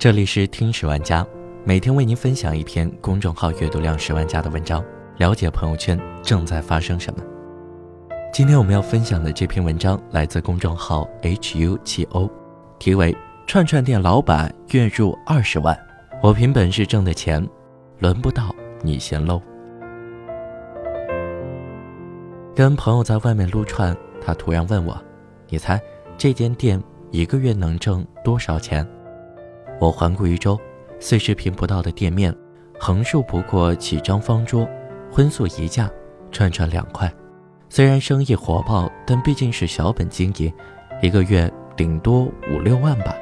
这里是听十万加，每天为您分享一篇公众号阅读量十万加的文章，了解朋友圈正在发生什么。今天我们要分享的这篇文章来自公众号 hu 七 o，题为“串串店老板月入二十万，我凭本事挣的钱，轮不到你嫌 low”。跟朋友在外面撸串，他突然问我：“你猜这间店一个月能挣多少钱？”我环顾一周，四十平不到的店面，横竖不过几张方桌，荤素一价，串串两块。虽然生意火爆，但毕竟是小本经营，一个月顶多五六万吧。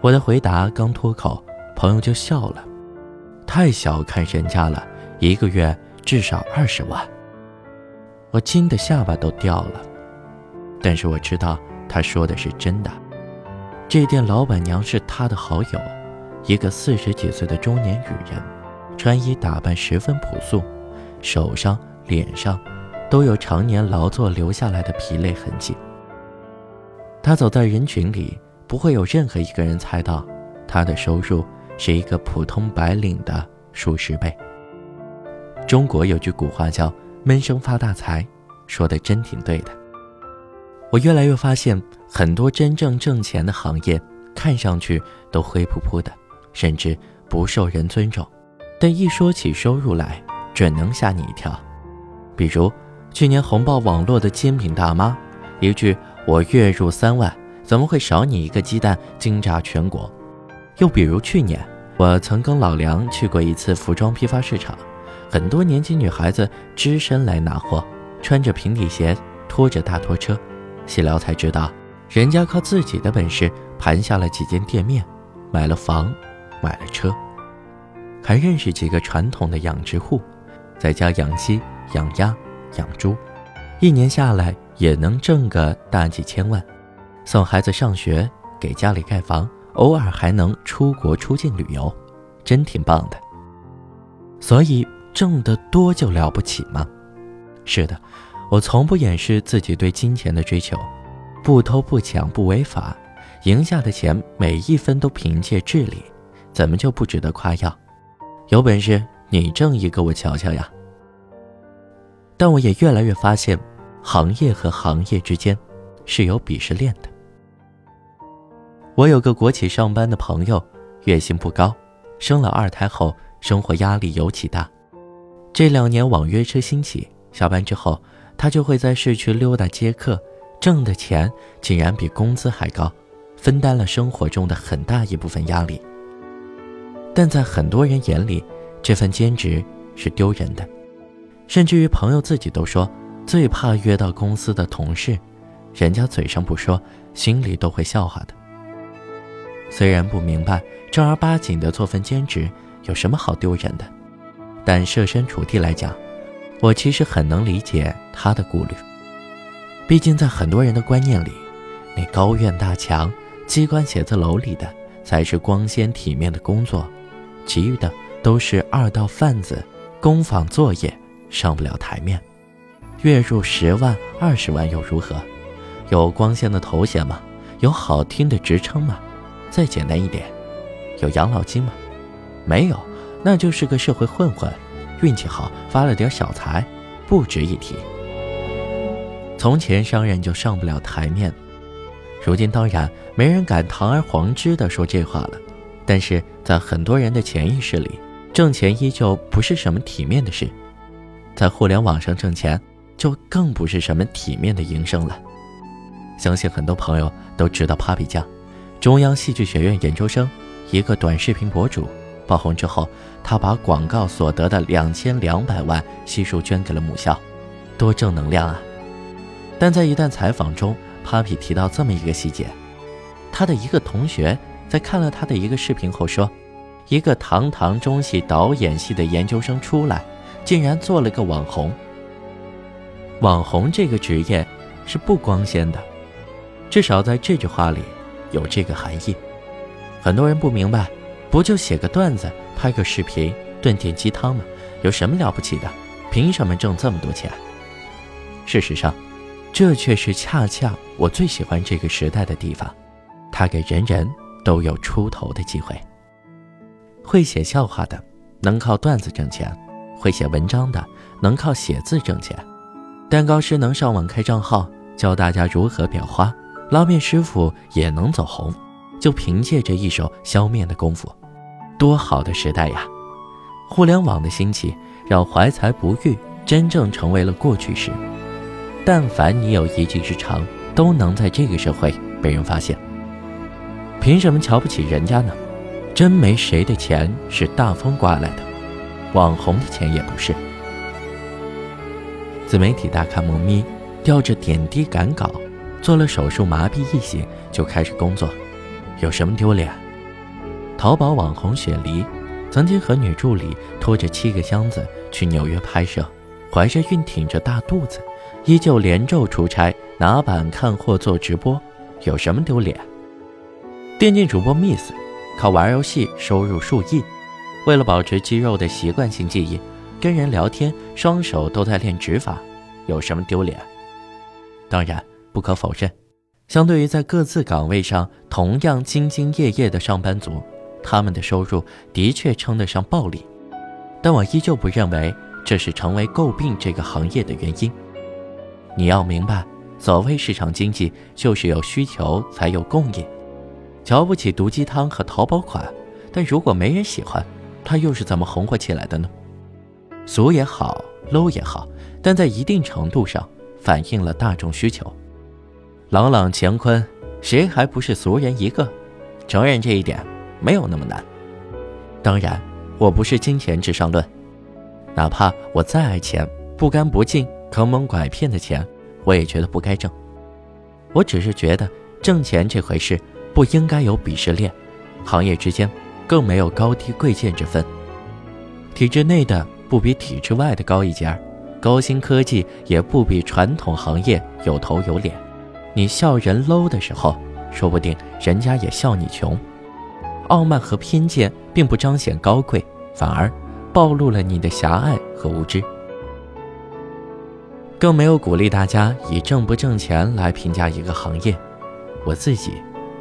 我的回答刚脱口，朋友就笑了，太小看人家了，一个月至少二十万。我惊得下巴都掉了，但是我知道他说的是真的。这店老板娘是他的好友，一个四十几岁的中年女人，穿衣打扮十分朴素，手上、脸上都有常年劳作留下来的疲累痕迹。她走在人群里，不会有任何一个人猜到，她的收入是一个普通白领的数十倍。中国有句古话叫“闷声发大财”，说的真挺对的。我越来越发现，很多真正挣钱的行业，看上去都灰扑扑的，甚至不受人尊重。但一说起收入来，准能吓你一跳。比如去年红爆网络的煎饼大妈，一句“我月入三万，怎么会少你一个鸡蛋”，惊炸全国。又比如去年，我曾跟老梁去过一次服装批发市场，很多年轻女孩子只身来拿货，穿着平底鞋，拖着大拖车。细聊才知道，人家靠自己的本事盘下了几间店面，买了房，买了车，还认识几个传统的养殖户，在家养鸡、养鸭、养猪，一年下来也能挣个大几千万，送孩子上学，给家里盖房，偶尔还能出国出境旅游，真挺棒的。所以挣得多就了不起吗？是的。我从不掩饰自己对金钱的追求，不偷不抢不违法，赢下的钱每一分都凭借智力，怎么就不值得夸耀？有本事你挣一个我瞧瞧呀！但我也越来越发现，行业和行业之间是有鄙视链的。我有个国企上班的朋友，月薪不高，生了二胎后生活压力尤其大。这两年网约车兴起，下班之后。他就会在市区溜达接客，挣的钱竟然比工资还高，分担了生活中的很大一部分压力。但在很多人眼里，这份兼职是丢人的，甚至于朋友自己都说最怕约到公司的同事，人家嘴上不说，心里都会笑话的。虽然不明白正儿八经的做份兼职有什么好丢人的，但设身处地来讲。我其实很能理解他的顾虑，毕竟在很多人的观念里，那高院大墙、机关写字楼里的才是光鲜体面的工作，其余的都是二道贩子、工坊作业，上不了台面。月入十万、二十万又如何？有光鲜的头衔吗？有好听的职称吗？再简单一点，有养老金吗？没有，那就是个社会混混。运气好，发了点小财，不值一提。从前商人就上不了台面，如今当然没人敢堂而皇之的说这话了。但是在很多人的潜意识里，挣钱依旧不是什么体面的事，在互联网上挣钱就更不是什么体面的营生了。相信很多朋友都知道 Papi 酱，中央戏剧学院研究生，一个短视频博主。爆红之后，他把广告所得的两千两百万悉数捐给了母校，多正能量啊！但在一段采访中，Papi 提到这么一个细节：他的一个同学在看了他的一个视频后说，一个堂堂中戏导演系的研究生出来，竟然做了个网红。网红这个职业是不光鲜的，至少在这句话里有这个含义。很多人不明白。不就写个段子，拍个视频，炖点鸡汤吗？有什么了不起的？凭什么挣这么多钱？事实上，这却是恰恰我最喜欢这个时代的地方，它给人人都有出头的机会。会写笑话的能靠段子挣钱，会写文章的能靠写字挣钱，蛋糕师能上网开账号教大家如何裱花，拉面师傅也能走红，就凭借着一手削面的功夫，多好的时代呀！互联网的兴起让怀才不遇真正成为了过去式。但凡你有一技之长，都能在这个社会被人发现。凭什么瞧不起人家呢？真没谁的钱是大风刮来的，网红的钱也不是。自媒体大咖萌咪，吊着点滴赶稿，做了手术麻痹一醒就开始工作，有什么丢脸？淘宝网红雪梨，曾经和女助理拖着七个箱子去纽约拍摄，怀着孕挺着大肚子。依旧连轴出差，拿板看货做直播，有什么丢脸？电竞主播 Miss，靠玩游戏收入数亿，为了保持肌肉的习惯性记忆，跟人聊天双手都在练指法，有什么丢脸？当然，不可否认，相对于在各自岗位上同样兢兢业业的上班族，他们的收入的确称得上暴利，但我依旧不认为这是成为诟病这个行业的原因。你要明白，所谓市场经济，就是有需求才有供应。瞧不起毒鸡汤和淘宝款，但如果没人喜欢，它又是怎么红火起来的呢？俗也好，low 也好，但在一定程度上反映了大众需求。朗朗乾坤，谁还不是俗人一个？承认这一点没有那么难。当然，我不是金钱至上论，哪怕我再爱钱，不干不净。坑蒙拐骗的钱，我也觉得不该挣。我只是觉得挣钱这回事不应该有鄙视链，行业之间更没有高低贵贱之分。体制内的不比体制外的高一截，高新科技也不比传统行业有头有脸。你笑人 low 的时候，说不定人家也笑你穷。傲慢和偏见并不彰显高贵，反而暴露了你的狭隘和无知。更没有鼓励大家以挣不挣钱来评价一个行业。我自己、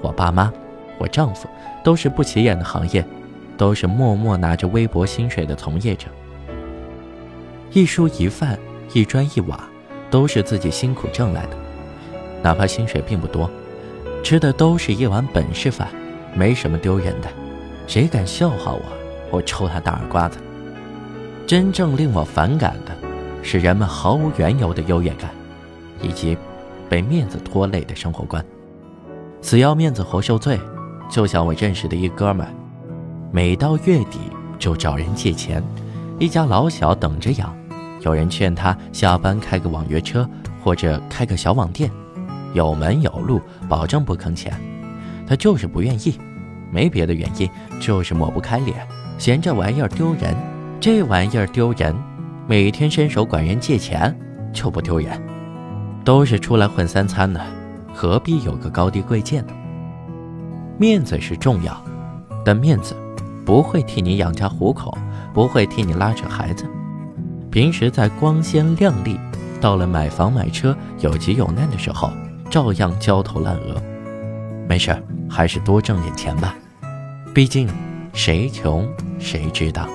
我爸妈、我丈夫都是不起眼的行业，都是默默拿着微薄薪水的从业者。一蔬一饭、一砖一瓦，都是自己辛苦挣来的，哪怕薪水并不多，吃的都是一碗本事饭，没什么丢人的。谁敢笑话我，我抽他大耳刮子。真正令我反感的。使人们毫无缘由的优越感，以及被面子拖累的生活观。死要面子活受罪，就像我认识的一哥们，每到月底就找人借钱，一家老小等着养。有人劝他下班开个网约车或者开个小网店，有门有路，保证不坑钱。他就是不愿意，没别的原因，就是抹不开脸，嫌这玩意儿丢人。这玩意儿丢人。每天伸手管人借钱就不丢人，都是出来混三餐的，何必有个高低贵贱呢？面子是重要，但面子不会替你养家糊口，不会替你拉扯孩子。平时在光鲜亮丽，到了买房买车有急有难的时候，照样焦头烂额。没事还是多挣点钱吧，毕竟谁穷谁知道。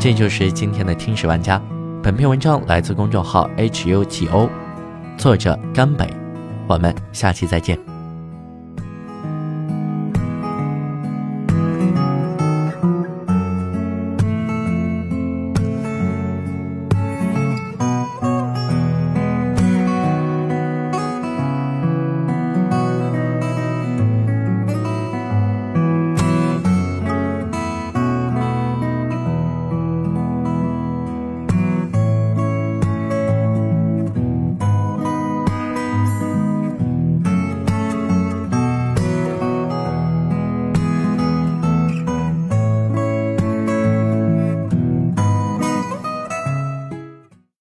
这就是今天的听史玩家。本篇文章来自公众号 H U G O，作者甘北。我们下期再见。